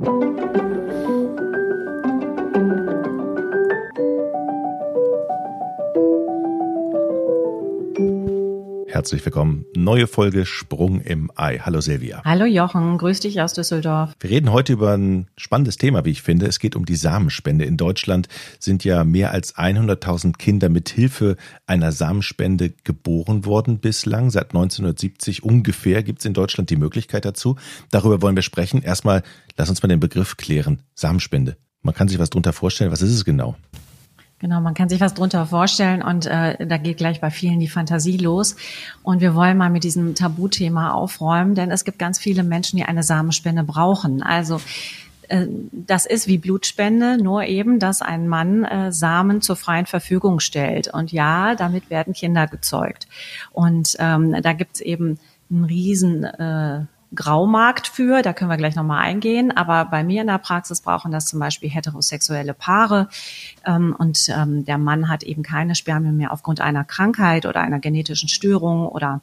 うん。Herzlich willkommen. Neue Folge Sprung im Ei. Hallo Silvia. Hallo Jochen, grüß dich aus Düsseldorf. Wir reden heute über ein spannendes Thema, wie ich finde. Es geht um die Samenspende. In Deutschland sind ja mehr als 100.000 Kinder mit Hilfe einer Samenspende geboren worden bislang. Seit 1970 ungefähr gibt es in Deutschland die Möglichkeit dazu. Darüber wollen wir sprechen. Erstmal, lass uns mal den Begriff klären. Samenspende. Man kann sich was drunter vorstellen. Was ist es genau? Genau, man kann sich was drunter vorstellen und äh, da geht gleich bei vielen die Fantasie los. Und wir wollen mal mit diesem Tabuthema aufräumen, denn es gibt ganz viele Menschen, die eine Samenspende brauchen. Also äh, das ist wie Blutspende, nur eben, dass ein Mann äh, Samen zur freien Verfügung stellt. Und ja, damit werden Kinder gezeugt. Und ähm, da gibt's eben einen riesen äh, Graumarkt für, da können wir gleich nochmal eingehen. Aber bei mir in der Praxis brauchen das zum Beispiel heterosexuelle Paare ähm, und ähm, der Mann hat eben keine Spermien mehr aufgrund einer Krankheit oder einer genetischen Störung oder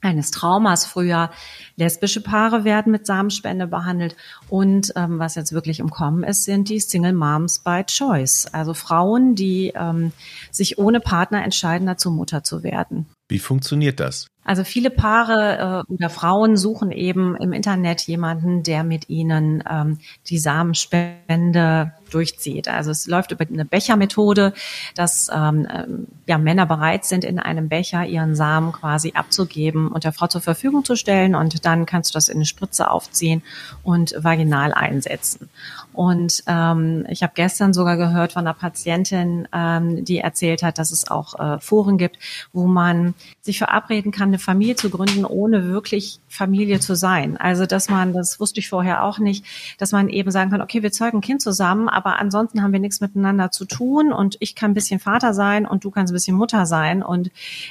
eines Traumas früher. Lesbische Paare werden mit Samenspende behandelt. Und ähm, was jetzt wirklich im Kommen ist, sind die Single Moms by Choice. Also Frauen, die ähm, sich ohne Partner entscheiden, dazu Mutter zu werden. Wie funktioniert das? Also viele Paare äh, oder Frauen suchen eben im Internet jemanden, der mit ihnen ähm, die Samenspende durchzieht. Also es läuft über eine Bechermethode, dass ähm, ähm, ja, Männer bereit sind, in einem Becher ihren Samen quasi abzugeben und der Frau zur Verfügung zu stellen und dann kannst du das in eine Spritze aufziehen und vaginal einsetzen. Und ähm, ich habe gestern sogar gehört von einer Patientin, ähm, die erzählt hat, dass es auch äh, Foren gibt, wo man sich verabreden kann, eine Familie zu gründen, ohne wirklich Familie zu sein. Also dass man, das wusste ich vorher auch nicht, dass man eben sagen kann, okay, wir zeugen ein Kind zusammen, aber ansonsten haben wir nichts miteinander zu tun und ich kann ein bisschen Vater sein und du kannst ein bisschen Mutter sein. Und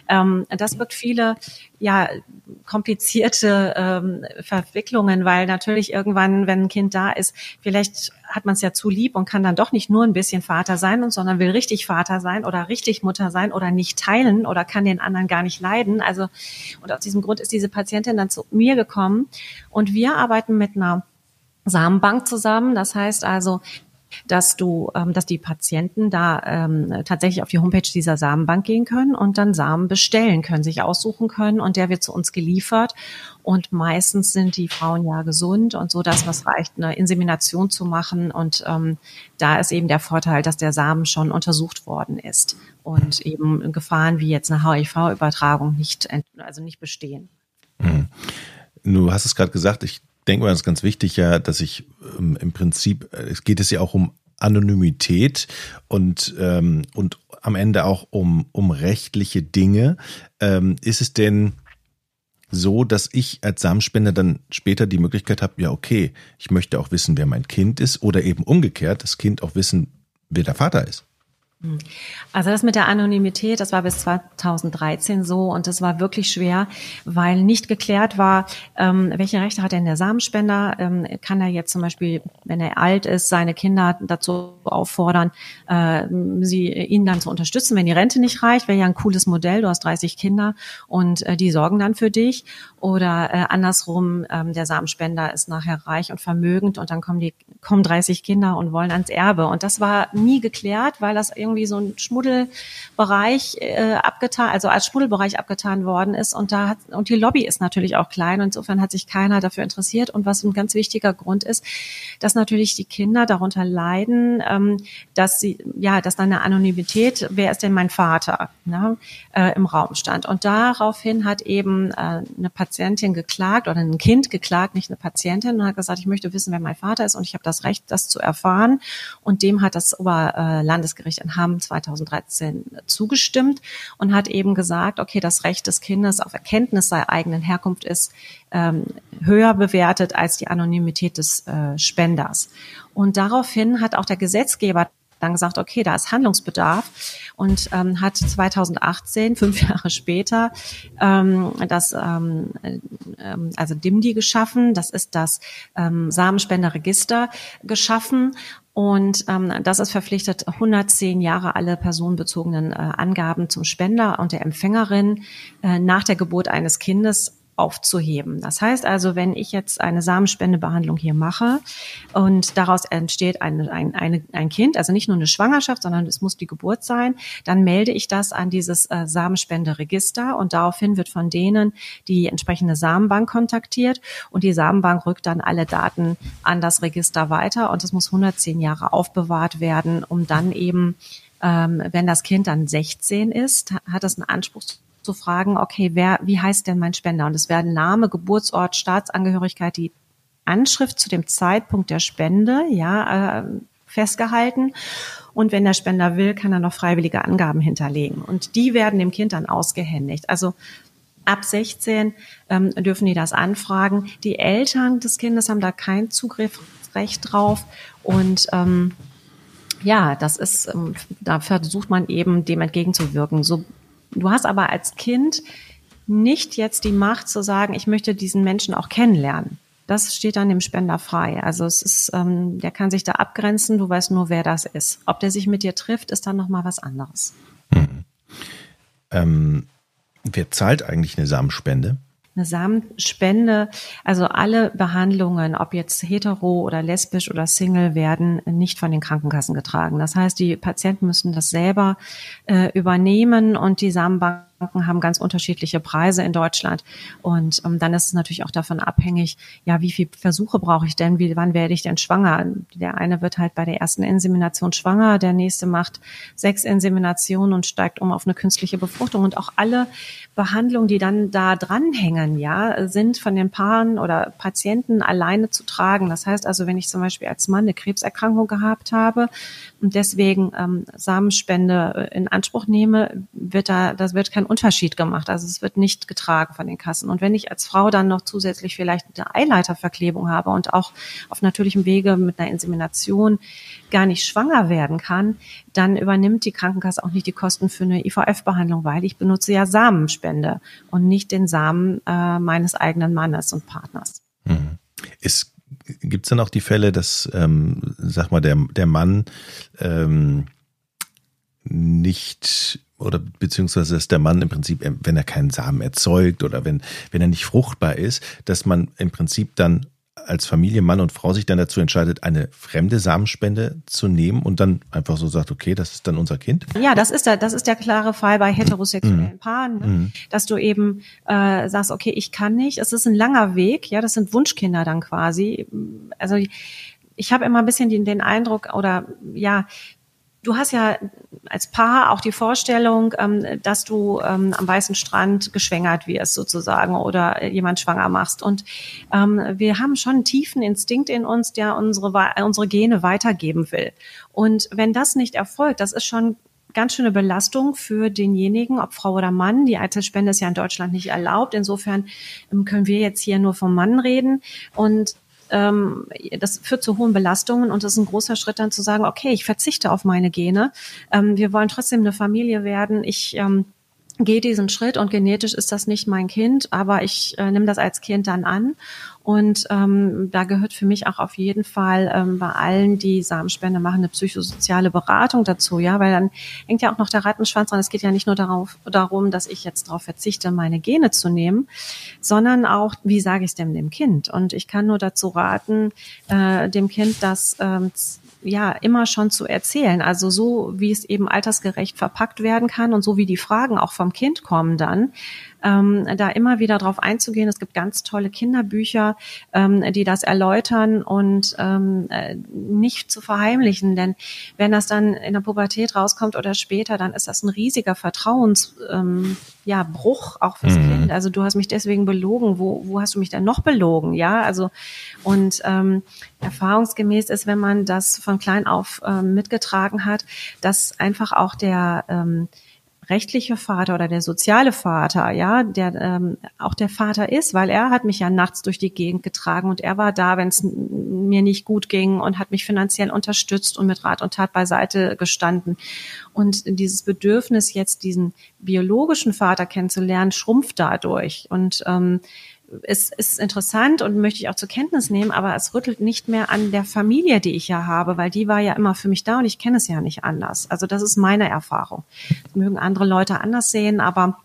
ähm, das wird viele ja komplizierte ähm, Verwicklungen, weil natürlich irgendwann, wenn ein Kind da ist, vielleicht hat man es ja zu lieb und kann dann doch nicht nur ein bisschen Vater sein, sondern will richtig Vater sein oder richtig Mutter sein oder nicht teilen oder kann den anderen gar nicht leiden. Also und aus diesem Grund ist diese Patientin dann zu mir gekommen und wir arbeiten mit einer Samenbank zusammen. Das heißt also, dass du, ähm, dass die Patienten da ähm, tatsächlich auf die Homepage dieser Samenbank gehen können und dann Samen bestellen können, sich aussuchen können und der wird zu uns geliefert. Und meistens sind die Frauen ja gesund und so, dass was reicht, eine Insemination zu machen. Und ähm, da ist eben der Vorteil, dass der Samen schon untersucht worden ist und eben Gefahren wie jetzt eine HIV-Übertragung nicht, also nicht bestehen. Hm. Du hast es gerade gesagt, ich denke mal, das ist ganz wichtig ja, dass ich ähm, im Prinzip, äh, es geht es ja auch um Anonymität und, ähm, und am Ende auch um, um rechtliche Dinge. Ähm, ist es denn so, dass ich als Samenspender dann später die Möglichkeit habe, ja, okay, ich möchte auch wissen, wer mein Kind ist oder eben umgekehrt, das Kind auch wissen, wer der Vater ist? Also das mit der Anonymität, das war bis 2013 so und das war wirklich schwer, weil nicht geklärt war, ähm, welche Rechte hat denn der Samenspender? Ähm, kann er jetzt zum Beispiel, wenn er alt ist, seine Kinder dazu auffordern, äh, sie ihn dann zu unterstützen, wenn die Rente nicht reicht? Wäre ja ein cooles Modell. Du hast 30 Kinder und äh, die sorgen dann für dich. Oder äh, andersrum, ähm, der Samenspender ist nachher reich und vermögend und dann kommen die kommen 30 Kinder und wollen ans Erbe. Und das war nie geklärt, weil das irgendwie so ein Schmuddelbereich äh, abgetan, also als Schmuddelbereich abgetan worden ist. Und da hat, und die Lobby ist natürlich auch klein. Und insofern hat sich keiner dafür interessiert. Und was ein ganz wichtiger Grund ist, dass natürlich die Kinder darunter leiden, ähm, dass sie, ja, dass dann eine Anonymität, wer ist denn mein Vater, ne, äh, im Raum stand. Und daraufhin hat eben äh, eine Patientin geklagt oder ein Kind geklagt, nicht eine Patientin, und hat gesagt, ich möchte wissen, wer mein Vater ist und ich habe das Recht, das zu erfahren. Und dem hat das Oberlandesgericht in Hamm 2013 zugestimmt und hat eben gesagt, okay, das Recht des Kindes auf Erkenntnis seiner eigenen Herkunft ist ähm, höher bewertet als die Anonymität des äh, Spenders. Und daraufhin hat auch der Gesetzgeber dann gesagt, okay, da ist Handlungsbedarf und ähm, hat 2018, fünf Jahre später, ähm, das ähm, äh, also DIMDI geschaffen. Das ist das ähm, Samenspenderregister geschaffen und ähm, das ist verpflichtet, 110 Jahre alle personenbezogenen äh, Angaben zum Spender und der Empfängerin äh, nach der Geburt eines Kindes aufzuheben. Das heißt also, wenn ich jetzt eine Samenspendebehandlung hier mache und daraus entsteht ein, ein, eine, ein Kind, also nicht nur eine Schwangerschaft, sondern es muss die Geburt sein, dann melde ich das an dieses äh, Samenspenderegister und daraufhin wird von denen die entsprechende Samenbank kontaktiert und die Samenbank rückt dann alle Daten an das Register weiter und es muss 110 Jahre aufbewahrt werden, um dann eben ähm, wenn das Kind dann 16 ist, hat es einen Anspruch zu fragen, okay, wer, wie heißt denn mein Spender? Und es werden Name, Geburtsort, Staatsangehörigkeit, die Anschrift zu dem Zeitpunkt der Spende, ja, äh, festgehalten. Und wenn der Spender will, kann er noch freiwillige Angaben hinterlegen. Und die werden dem Kind dann ausgehändigt. Also ab 16 ähm, dürfen die das anfragen. Die Eltern des Kindes haben da kein Zugriffsrecht drauf. Und ähm, ja, das ist, ähm, da versucht man eben dem entgegenzuwirken. So Du hast aber als Kind nicht jetzt die Macht zu sagen, ich möchte diesen Menschen auch kennenlernen. Das steht dann dem Spender frei. Also es ist, ähm, der kann sich da abgrenzen. Du weißt nur, wer das ist. Ob der sich mit dir trifft, ist dann noch mal was anderes. Mhm. Ähm, wer zahlt eigentlich eine Samenspende? Eine Samenspende, also alle Behandlungen, ob jetzt hetero oder lesbisch oder Single, werden nicht von den Krankenkassen getragen. Das heißt, die Patienten müssen das selber äh, übernehmen und die Samenbank Kranken haben ganz unterschiedliche Preise in Deutschland. Und ähm, dann ist es natürlich auch davon abhängig, ja, wie viele Versuche brauche ich denn? Wie, wann werde ich denn schwanger? Der eine wird halt bei der ersten Insemination schwanger, der nächste macht sechs Inseminationen und steigt um auf eine künstliche Befruchtung. Und auch alle Behandlungen, die dann da dranhängen, ja, sind von den Paaren oder Patienten alleine zu tragen. Das heißt also, wenn ich zum Beispiel als Mann eine Krebserkrankung gehabt habe und deswegen ähm, Samenspende in Anspruch nehme, wird da, das wird kein Unterschied gemacht. Also es wird nicht getragen von den Kassen. Und wenn ich als Frau dann noch zusätzlich vielleicht eine Eileiterverklebung habe und auch auf natürlichem Wege mit einer Insemination gar nicht schwanger werden kann, dann übernimmt die Krankenkasse auch nicht die Kosten für eine IVF-Behandlung, weil ich benutze ja Samenspende und nicht den Samen äh, meines eigenen Mannes und Partners. Mhm. Gibt es dann auch die Fälle, dass, ähm, sag mal, der, der Mann ähm, nicht oder beziehungsweise dass der Mann im Prinzip, wenn er keinen Samen erzeugt oder wenn, wenn er nicht fruchtbar ist, dass man im Prinzip dann als Familie, Mann und Frau sich dann dazu entscheidet, eine fremde Samenspende zu nehmen und dann einfach so sagt, okay, das ist dann unser Kind? Ja, das ist der, das ist der klare Fall bei heterosexuellen mhm. Paaren, ne? mhm. dass du eben äh, sagst, okay, ich kann nicht. Es ist ein langer Weg, ja, das sind Wunschkinder dann quasi. Also ich habe immer ein bisschen den, den Eindruck oder ja, Du hast ja als Paar auch die Vorstellung, ähm, dass du ähm, am weißen Strand geschwängert wirst sozusagen oder jemand schwanger machst. Und ähm, wir haben schon einen tiefen Instinkt in uns, der unsere, unsere Gene weitergeben will. Und wenn das nicht erfolgt, das ist schon ganz schöne Belastung für denjenigen, ob Frau oder Mann. Die Eizellspende ist ja in Deutschland nicht erlaubt. Insofern können wir jetzt hier nur vom Mann reden. Und ähm, das führt zu hohen Belastungen und das ist ein großer Schritt dann zu sagen, okay, ich verzichte auf meine Gene. Ähm, wir wollen trotzdem eine Familie werden. Ich ähm, gehe diesen Schritt und genetisch ist das nicht mein Kind, aber ich äh, nehme das als Kind dann an. Und ähm, da gehört für mich auch auf jeden Fall ähm, bei allen, die Samenspende machen, eine psychosoziale Beratung dazu, ja, weil dann hängt ja auch noch der Rattenschwanz dran. Es geht ja nicht nur darauf, darum, dass ich jetzt darauf verzichte, meine Gene zu nehmen, sondern auch, wie sage ich es denn dem Kind? Und ich kann nur dazu raten, äh, dem Kind das ähm, ja immer schon zu erzählen. Also so, wie es eben altersgerecht verpackt werden kann und so wie die Fragen auch vom Kind kommen dann, ähm, da immer wieder drauf einzugehen. Es gibt ganz tolle Kinderbücher, ähm, die das erläutern und ähm, äh, nicht zu verheimlichen. Denn wenn das dann in der Pubertät rauskommt oder später, dann ist das ein riesiger Vertrauens, ähm, ja, Bruch auch fürs mhm. Kind. Also du hast mich deswegen belogen. Wo, wo hast du mich denn noch belogen? Ja, also und ähm, erfahrungsgemäß ist, wenn man das von klein auf ähm, mitgetragen hat, dass einfach auch der ähm, rechtliche Vater oder der soziale Vater, ja, der ähm, auch der Vater ist, weil er hat mich ja nachts durch die Gegend getragen und er war da, wenn es mir nicht gut ging und hat mich finanziell unterstützt und mit Rat und Tat beiseite gestanden. Und dieses Bedürfnis, jetzt diesen biologischen Vater kennenzulernen, schrumpft dadurch. Und ähm, ist, ist interessant und möchte ich auch zur Kenntnis nehmen, aber es rüttelt nicht mehr an der Familie, die ich ja habe, weil die war ja immer für mich da und ich kenne es ja nicht anders. Also das ist meine Erfahrung. Das mögen andere Leute anders sehen, aber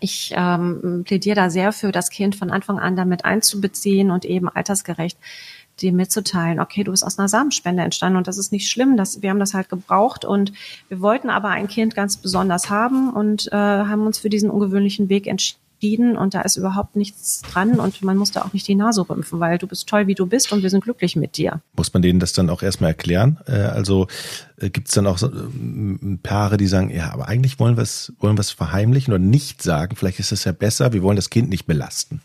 ich ähm, plädiere da sehr für, das Kind von Anfang an damit einzubeziehen und eben altersgerecht dir mitzuteilen, okay, du bist aus einer Samenspende entstanden und das ist nicht schlimm, das, wir haben das halt gebraucht und wir wollten aber ein Kind ganz besonders haben und äh, haben uns für diesen ungewöhnlichen Weg entschieden und da ist überhaupt nichts dran und man muss da auch nicht die Nase rümpfen, weil du bist toll, wie du bist und wir sind glücklich mit dir. Muss man denen das dann auch erstmal erklären? Äh, also äh, gibt es dann auch so, Paare, die sagen, ja, aber eigentlich wollen wir es wollen verheimlichen oder nicht sagen, vielleicht ist es ja besser, wir wollen das Kind nicht belasten.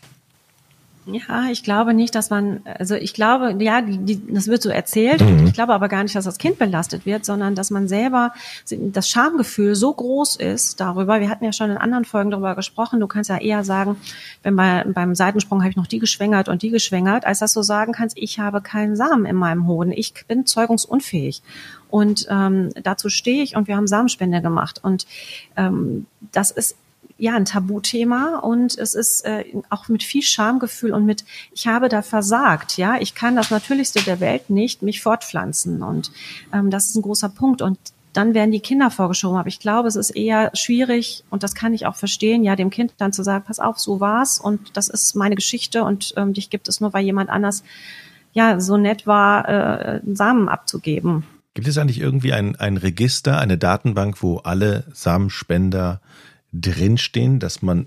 Ja, ich glaube nicht, dass man, also ich glaube, ja, die, die, das wird so erzählt. Mhm. Ich glaube aber gar nicht, dass das Kind belastet wird, sondern dass man selber das Schamgefühl so groß ist darüber. Wir hatten ja schon in anderen Folgen darüber gesprochen. Du kannst ja eher sagen, wenn bei, beim Seitensprung habe ich noch die geschwängert und die geschwängert, als dass du sagen kannst, ich habe keinen Samen in meinem Hoden. Ich bin zeugungsunfähig. Und ähm, dazu stehe ich und wir haben Samenspende gemacht. Und ähm, das ist ja ein Tabuthema und es ist äh, auch mit viel Schamgefühl und mit ich habe da versagt, ja, ich kann das Natürlichste der Welt nicht mich fortpflanzen und ähm, das ist ein großer Punkt und dann werden die Kinder vorgeschoben. Aber ich glaube, es ist eher schwierig und das kann ich auch verstehen, ja, dem Kind dann zu sagen, pass auf, so war's und das ist meine Geschichte und ähm, dich gibt es nur, weil jemand anders ja so nett war, äh, Samen abzugeben. Gibt es eigentlich irgendwie ein, ein Register, eine Datenbank, wo alle Samenspender drinstehen, dass man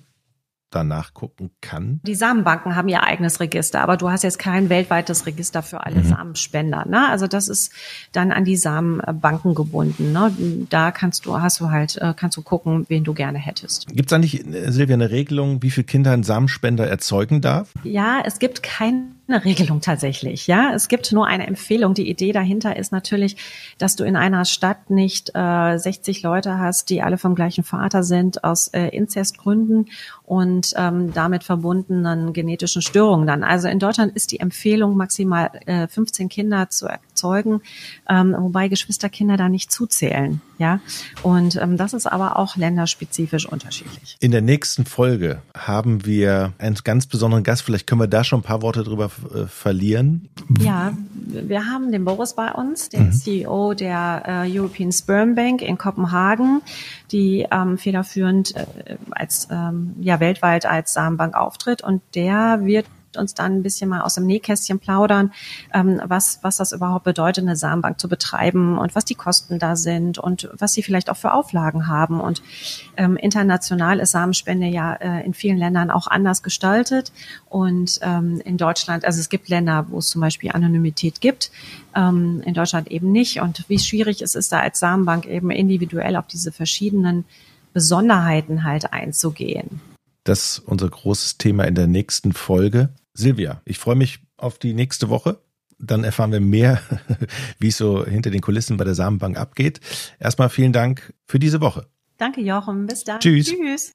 da nachgucken kann? Die Samenbanken haben ihr eigenes Register, aber du hast jetzt kein weltweites Register für alle mhm. Samenspender. Ne? Also das ist dann an die Samenbanken gebunden. Ne? Da kannst du, hast du halt, äh, kannst du gucken, wen du gerne hättest. Gibt es eigentlich, Silvia, eine Regelung, wie viele Kinder ein Samenspender erzeugen darf? Ja, es gibt kein eine Regelung tatsächlich. Ja, es gibt nur eine Empfehlung. Die Idee dahinter ist natürlich, dass du in einer Stadt nicht äh, 60 Leute hast, die alle vom gleichen Vater sind aus äh, Inzestgründen und ähm, damit verbundenen genetischen Störungen dann. Also in Deutschland ist die Empfehlung maximal äh, 15 Kinder zu erzeugen, ähm, wobei Geschwisterkinder da nicht zuzählen. Ja, und ähm, das ist aber auch länderspezifisch unterschiedlich. In der nächsten Folge haben wir einen ganz besonderen Gast. Vielleicht können wir da schon ein paar Worte drüber verlieren. Ja, wir haben den Boris bei uns, den mhm. CEO der äh, European Sperm Bank in Kopenhagen, die ähm, federführend äh, als ähm, ja weltweit als Samenbank auftritt und der wird uns dann ein bisschen mal aus dem Nähkästchen plaudern, ähm, was, was das überhaupt bedeutet, eine Samenbank zu betreiben und was die Kosten da sind und was sie vielleicht auch für Auflagen haben. Und ähm, international ist Samenspende ja äh, in vielen Ländern auch anders gestaltet. Und ähm, in Deutschland, also es gibt Länder, wo es zum Beispiel Anonymität gibt, ähm, in Deutschland eben nicht. Und wie schwierig es ist, da als Samenbank eben individuell auf diese verschiedenen Besonderheiten halt einzugehen. Das ist unser großes Thema in der nächsten Folge. Silvia, ich freue mich auf die nächste Woche. Dann erfahren wir mehr, wie es so hinter den Kulissen bei der Samenbank abgeht. Erstmal vielen Dank für diese Woche. Danke, Jochen. Bis dann. Tschüss. Tschüss.